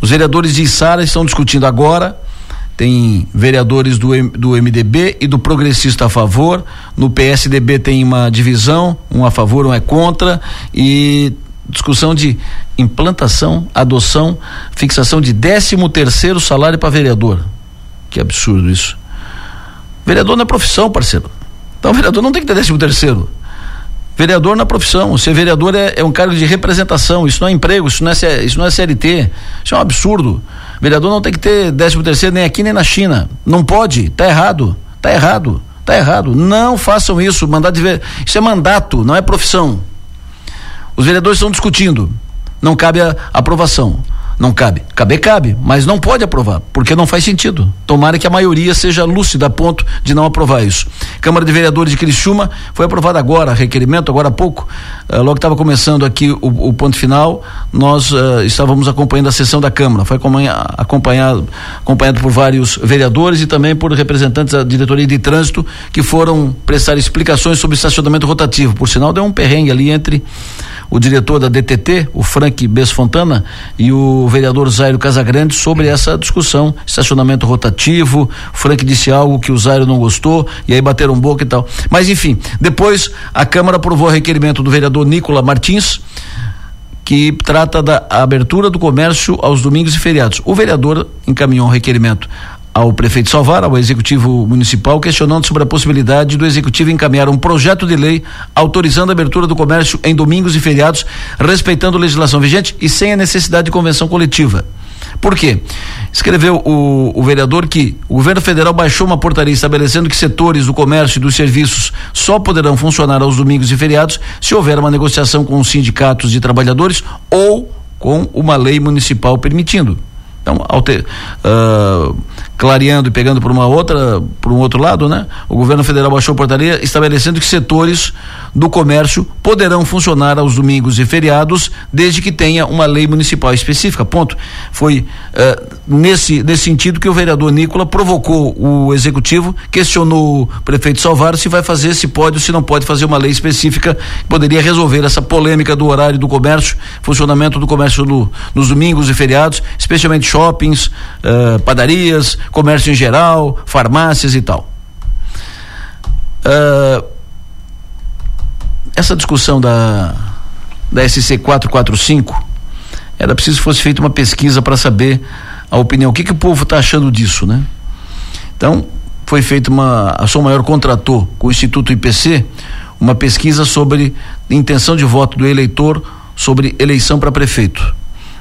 Os vereadores de Içara estão discutindo agora tem vereadores do, do MDB e do progressista a favor. No PSDB tem uma divisão, um a favor, um é contra. E discussão de implantação, adoção, fixação de 13 terceiro salário para vereador. Que absurdo isso. Vereador não é profissão, parceiro. Então, vereador não tem que ter 13 terceiro. Vereador na profissão. Ser vereador é, é, um cargo de representação. Isso não é emprego, isso não é, isso não é CLT. Isso é um absurdo. Vereador não tem que ter 13 terceiro nem aqui nem na China. Não pode. Tá errado. Tá errado. Tá errado. Não façam isso. Mandato de ver... Isso é mandato, não é profissão. Os vereadores estão discutindo. Não cabe a aprovação. Não cabe. Caber cabe, mas não pode aprovar, porque não faz sentido. Tomara que a maioria seja lúcida a ponto de não aprovar isso. Câmara de Vereadores de Criciúma foi aprovado agora, requerimento, agora há pouco. Uh, logo estava começando aqui o, o, ponto final, nós uh, estávamos acompanhando a sessão da Câmara. Foi acompanhado, acompanhado por vários vereadores e também por representantes da diretoria de trânsito que foram prestar explicações sobre estacionamento rotativo. Por sinal, deu um perrengue ali entre o diretor da DTT, o Frank Besfontana, e o vereador Zairo Casagrande sobre essa discussão, estacionamento rotativo. Frank disse algo que o Zairo não gostou, e aí bateram boca e tal. Mas enfim, depois a Câmara aprovou o requerimento do vereador Nicola Martins, que trata da abertura do comércio aos domingos e feriados. O vereador encaminhou um requerimento ao prefeito Salvar, ao executivo municipal, questionando sobre a possibilidade do executivo encaminhar um projeto de lei autorizando a abertura do comércio em domingos e feriados, respeitando a legislação vigente e sem a necessidade de convenção coletiva. Por quê? Escreveu o, o, vereador que o governo federal baixou uma portaria estabelecendo que setores do comércio e dos serviços só poderão funcionar aos domingos e feriados se houver uma negociação com os sindicatos de trabalhadores ou com uma lei municipal permitindo. Então, alter, uh, clareando e pegando por uma outra, por um outro lado, né? O governo federal baixou a portaria estabelecendo que setores do comércio poderão funcionar aos domingos e feriados, desde que tenha uma lei municipal específica. Ponto. Foi uh, nesse nesse sentido que o vereador Nicola provocou o executivo, questionou o prefeito Salvaro se vai fazer, se pode ou se não pode fazer uma lei específica que poderia resolver essa polêmica do horário do comércio, funcionamento do comércio do, nos domingos e feriados, especialmente shoppings, uh, padarias, comércio em geral, farmácias e tal. Uh, essa discussão da, da SC 445 era preciso que fosse feita uma pesquisa para saber a opinião, o que, que o povo está achando disso, né? Então, foi feita uma. A Som Maior contratou com o Instituto IPC uma pesquisa sobre intenção de voto do eleitor sobre eleição para prefeito.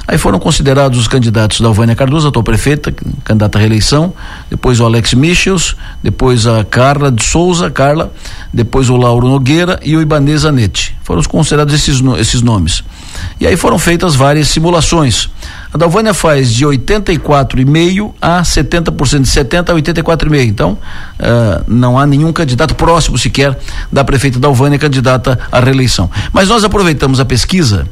Aí foram considerados os candidatos da Alvânia Cardoso, atual prefeita, candidata à reeleição, depois o Alex Michels, depois a Carla de Souza, Carla, depois o Lauro Nogueira e o Ibanez Anete. Foram considerados esses, esses nomes. E aí foram feitas várias simulações. A Dalvânia faz de 84,5 a 70%, de 70 a 84,5. Então, uh, não há nenhum candidato próximo sequer da prefeita Dalvânia candidata à reeleição. Mas nós aproveitamos a pesquisa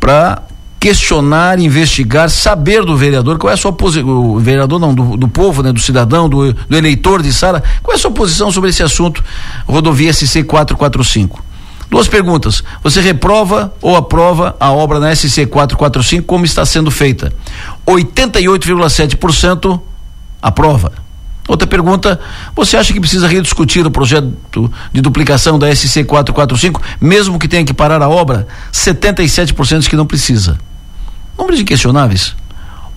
para questionar, investigar, saber do vereador qual é a sua posição, o vereador não, do, do povo, né, do cidadão, do, do, eleitor de Sara, qual é a sua posição sobre esse assunto, rodovia SC 445. Duas perguntas. Você reprova ou aprova a obra na SC 445 como está sendo feita? 88,7% aprova. Outra pergunta, você acha que precisa rediscutir o projeto de duplicação da SC 445, mesmo que tenha que parar a obra? 77% diz que não precisa. Números inquestionáveis.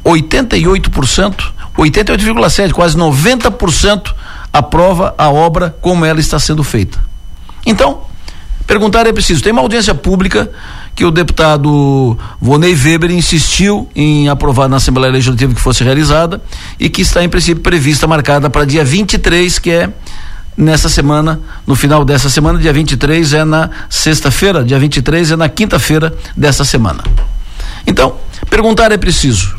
88%, 88,7%, quase 90% aprova a obra como ela está sendo feita. Então, perguntar é preciso. Tem uma audiência pública que o deputado Vonei Weber insistiu em aprovar na Assembleia Legislativa que fosse realizada e que está em princípio prevista marcada para dia 23, que é nessa semana, no final dessa semana, dia 23 é na sexta-feira, dia 23 é na quinta-feira dessa semana. Então, perguntar é preciso.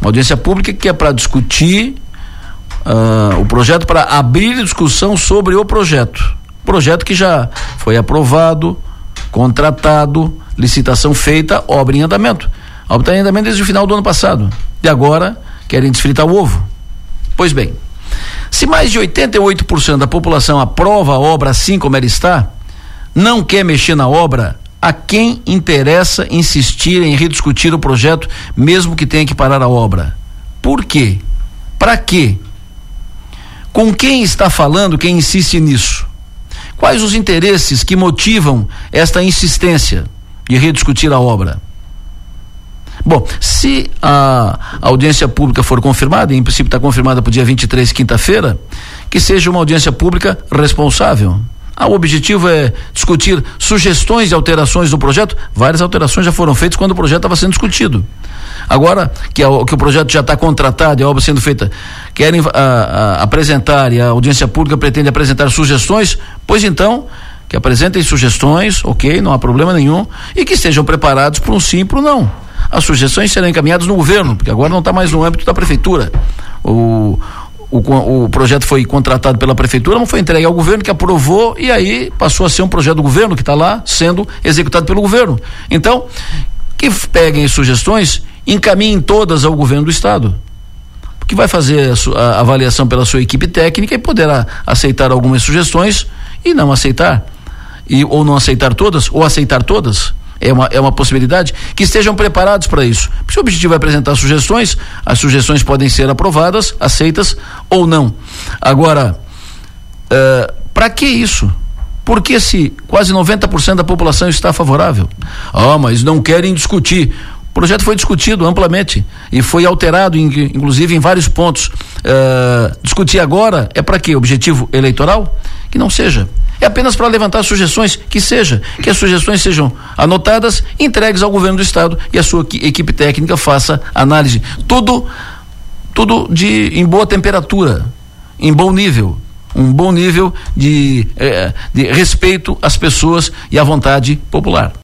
Uma audiência pública que é para discutir uh, o projeto, para abrir discussão sobre o projeto. Projeto que já foi aprovado, contratado, licitação feita, obra em andamento. A obra está em andamento desde o final do ano passado. E agora querem desfritar o ovo. Pois bem, se mais de 88% da população aprova a obra assim como ela está, não quer mexer na obra, A quem interessa insistir em rediscutir o projeto, mesmo que tenha que parar a obra? Por quê? Para quê? Com quem está falando quem insiste nisso? Quais os interesses que motivam esta insistência de rediscutir a obra? Bom, se a audiência pública for confirmada, e em princípio está confirmada para o dia 23, quinta-feira, que seja uma audiência pública responsável. Ah, o objetivo é discutir sugestões e alterações do projeto. Várias alterações já foram feitas quando o projeto estava sendo discutido. Agora que, a, que o projeto já está contratado e a obra sendo feita, querem a, a, apresentar e a audiência pública pretende apresentar sugestões, pois então que apresentem sugestões, ok, não há problema nenhum, e que estejam preparados para um sim para um não. As sugestões serão encaminhadas no governo, porque agora não está mais no âmbito da prefeitura. O, o, o projeto foi contratado pela prefeitura, mas foi entregue ao governo que aprovou e aí passou a ser um projeto do governo que está lá sendo executado pelo governo. Então, que peguem sugestões, encaminhem todas ao governo do estado que vai fazer a, a, avaliação pela sua equipe técnica e poderá aceitar algumas sugestões e não aceitar e ou não aceitar todas ou aceitar todas é uma, é uma possibilidade, que estejam preparados para isso. Se o objetivo é apresentar sugestões, as sugestões podem ser aprovadas, aceitas ou não. Agora, uh, eh, para que isso? Porque se quase 90% da população está favorável? Ah, mas não querem discutir. O projeto foi discutido amplamente e foi alterado, inclusive, em vários pontos. Uh, discutir agora é para quê? Objetivo eleitoral? Que não seja é apenas para levantar sugestões, que seja, que as sugestões sejam anotadas, entregues ao governo do estado e a sua equipe técnica faça análise. Tudo, tudo de em boa temperatura, em bom nível, um bom nível de, eh, de respeito às pessoas e à vontade popular.